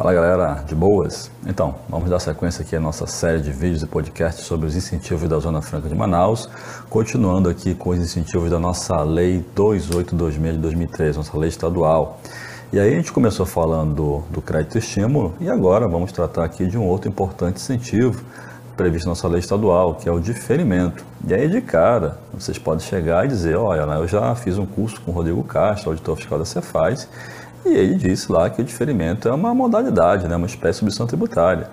Fala galera, de boas? Então, vamos dar sequência aqui à nossa série de vídeos e podcasts sobre os incentivos da Zona Franca de Manaus, continuando aqui com os incentivos da nossa Lei 2826 de 2003, nossa lei estadual. E aí a gente começou falando do, crédito estímulo e agora vamos tratar aqui de um outro importante incentivo previsto na nossa lei estadual, que é o diferimento. E aí de cara, vocês podem chegar e dizer, olha, né, eu já fiz um curso com o Rodrigo Castro, auditor fiscal da Cefaz, e ele disse lá que o diferimento é uma modalidade, né, uma espécie de submissão tributária.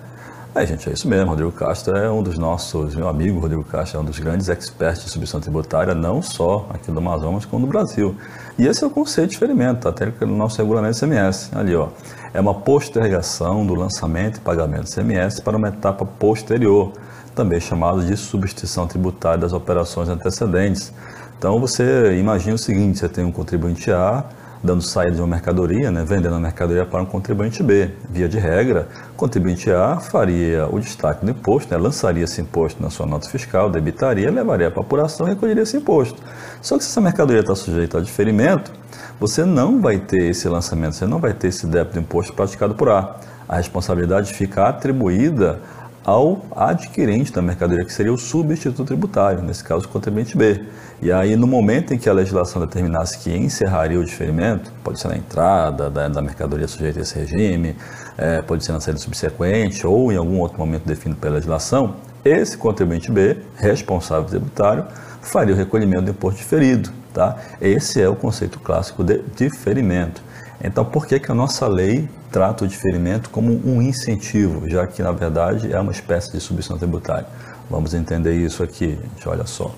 Aí, gente, é isso mesmo. Rodrigo Castro é um dos nossos, meu amigo Rodrigo Castro é um dos grandes experts de submissão tributária, não só aqui do Amazonas, como no Brasil. E esse é o conceito de diferimento, até no nosso regulamento CMS. Ali, ó. É uma postergação do lançamento e pagamento do CMS para uma etapa posterior, também chamado de substituição tributária das operações antecedentes. Então, você imagina o seguinte: você tem um contribuinte A dando saída de uma mercadoria, né, vendendo a mercadoria para um contribuinte B. Via de regra, o contribuinte A faria o destaque do imposto, né, lançaria esse imposto na sua nota fiscal, debitaria, levaria para apuração e recolheria esse imposto. Só que se essa mercadoria está sujeita a diferimento, você não vai ter esse lançamento, você não vai ter esse débito de imposto praticado por A. A responsabilidade fica atribuída ao adquirente da mercadoria, que seria o substituto tributário, nesse caso o contribuinte B. E aí, no momento em que a legislação determinasse que encerraria o diferimento, pode ser na entrada da, da mercadoria sujeita a esse regime, é, pode ser na saída subsequente ou em algum outro momento definido pela legislação, esse contribuinte B, responsável tributário, faria o recolhimento do imposto diferido. Tá? Esse é o conceito clássico de diferimento. Então, por que, que a nossa lei trata o diferimento como um incentivo, já que, na verdade, é uma espécie de substituição tributária? Vamos entender isso aqui, gente, olha só.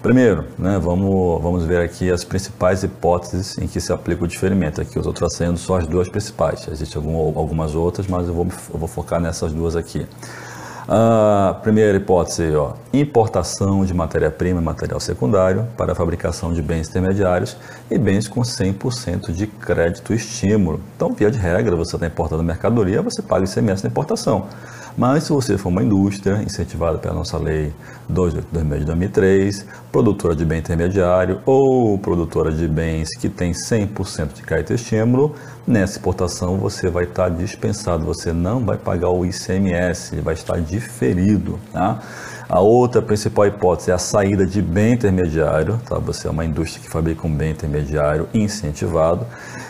Primeiro, né, vamos, vamos ver aqui as principais hipóteses em que se aplica o diferimento. Aqui eu estou trazendo só as duas principais. Existem algumas outras, mas eu vou, eu vou focar nessas duas aqui. A primeira hipótese, ó, importação de matéria-prima e material secundário para a fabricação de bens intermediários e bens com 100% de crédito estímulo. Então, via de regra, você está importando mercadoria, você paga ICMS na importação. Mas se você for uma indústria incentivada pela nossa lei 282 de 2003, produtora de bem intermediário ou produtora de bens que tem 100% de crédito estímulo, nessa exportação você vai estar dispensado, você não vai pagar o ICMS, vai estar diferido. Tá? A outra principal hipótese é a saída de bem intermediário, tá? você é uma indústria que fabrica um bem intermediário incentivado,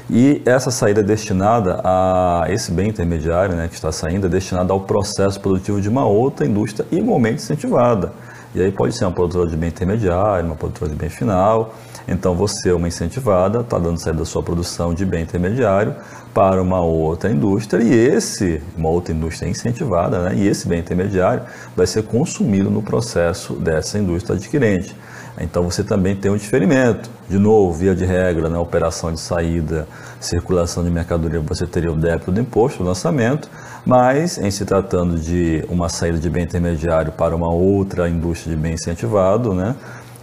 e essa saída é destinada a esse bem intermediário né, que está saindo, é destinada ao processo produtivo de uma outra indústria igualmente incentivada. E aí pode ser uma produtora de bem intermediário, uma produtora de bem final. Então você, uma incentivada, está dando saída da sua produção de bem intermediário para uma outra indústria e esse, uma outra indústria incentivada, né, e esse bem intermediário vai ser consumido no processo dessa indústria adquirente. Então você também tem um diferimento. De novo, via de regra, na né, operação de saída, circulação de mercadoria, você teria o débito do imposto, o lançamento, mas em se tratando de uma saída de bem intermediário para uma outra indústria de bem incentivado, né,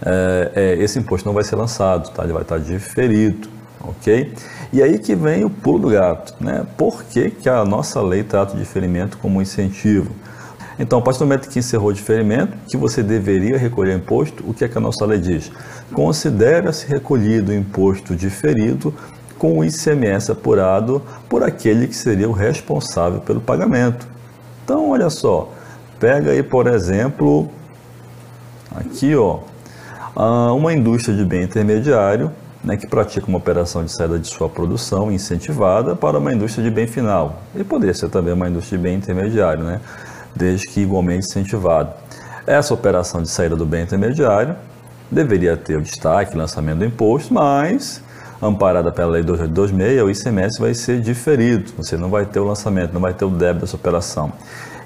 é, é, esse imposto não vai ser lançado, tá? ele vai estar diferido, ok? E aí que vem o pulo do gato, né? Por que, que a nossa lei trata o diferimento como incentivo? Então, a partir do momento que encerrou o diferimento, que você deveria recolher imposto, o que é que a nossa lei diz? Considera-se recolhido o imposto diferido com o ICMS apurado por aquele que seria o responsável pelo pagamento. Então, olha só, pega aí, por exemplo, aqui, ó, uma indústria de bem intermediário né, que pratica uma operação de saída de sua produção incentivada para uma indústria de bem final. E poderia ser também uma indústria de bem intermediário, né? Desde que igualmente incentivado. Essa operação de saída do bem intermediário deveria ter o destaque, lançamento do imposto, mas, amparada pela Lei 2826, o ICMS vai ser diferido, você não vai ter o lançamento, não vai ter o débito dessa operação.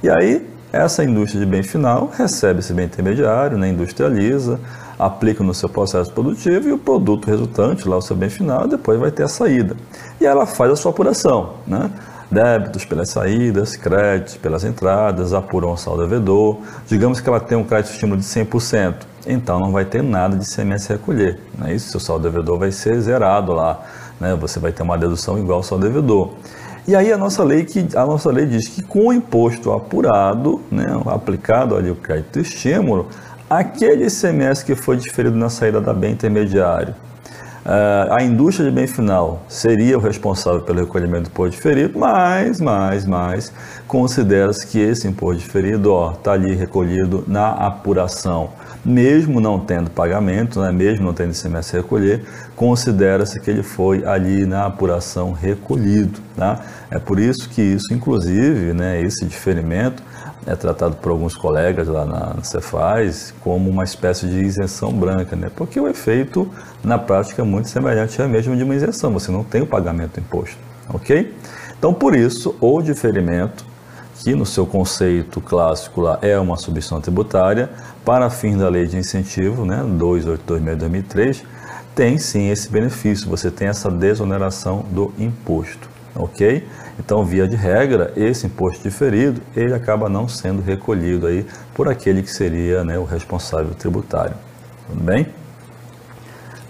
E aí, essa indústria de bem final recebe esse bem intermediário, né, industrializa, aplica no seu processo produtivo e o produto resultante, lá o seu bem final, depois vai ter a saída. E ela faz a sua apuração, né? Débitos pelas saídas, créditos pelas entradas, apuram o saldo devedor. Digamos que ela tem um crédito estímulo de 100%, então não vai ter nada de CMS recolher. É isso? Seu saldo devedor vai ser zerado lá, né? você vai ter uma dedução igual ao saldo devedor. E aí a nossa lei, que, a nossa lei diz que com o imposto apurado, né, aplicado ali o crédito estímulo, aquele ICMS que foi diferido na saída da bem intermediário, a indústria de bem final seria o responsável pelo recolhimento do imposto diferido, mas, mas, mas, considera-se que esse imposto diferido está ali recolhido na apuração. Mesmo não tendo pagamento, né, mesmo não tendo ICMS a recolher, considera-se que ele foi ali na apuração recolhido. Tá? É por isso que isso, inclusive, né, esse diferimento, é tratado por alguns colegas lá na, Cefaz como uma espécie de isenção branca, né? porque o efeito na prática é muito semelhante ao mesmo de uma isenção, você não tem o pagamento do imposto, ok? Então, por isso, o diferimento, que no seu conceito clássico lá é uma substituição tributária, para fins da lei de incentivo, né, 282/2003, tem sim esse benefício, você tem essa desoneração do imposto, ok? Então, via de regra, esse imposto diferido, ele acaba não sendo recolhido aí por aquele que seria né, o responsável tributário. Tudo bem?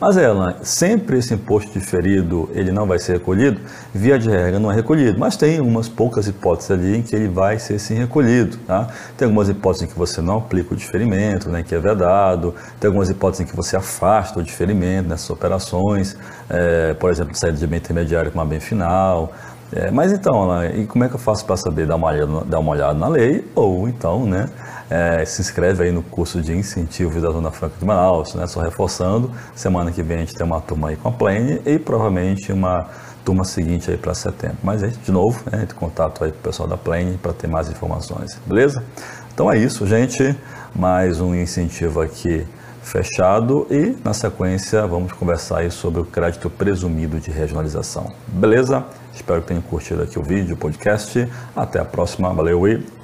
Mas, ela sempre esse imposto diferido, ele não vai ser recolhido? Via de regra, não é recolhido, mas tem umas poucas hipóteses ali em que ele vai ser sim recolhido, tá? Tem algumas hipóteses em que você não aplica o diferimento, né, que é vedado, tem algumas hipóteses em que você afasta o diferimento nessas operações, é, por exemplo, saída de bem intermediário com uma bem final, é, mas então, e como é que eu faço para saber? Dar uma, olhada, dar uma olhada na lei ou então, né, é, se inscreve aí no curso de incentivo da Zona Franca de Manaus, né, só reforçando, semana que vem a gente tem uma turma aí com a Plane e provavelmente uma turma seguinte aí para setembro. Mas aí, de novo, né, entre contato aí com o pessoal da Plane para ter mais informações, beleza? Então é isso, gente, mais um incentivo aqui fechado e na sequência vamos conversar aí sobre o crédito presumido de regionalização. Beleza? Espero que tenham curtido aqui o vídeo, o podcast. Até a próxima. Valeu e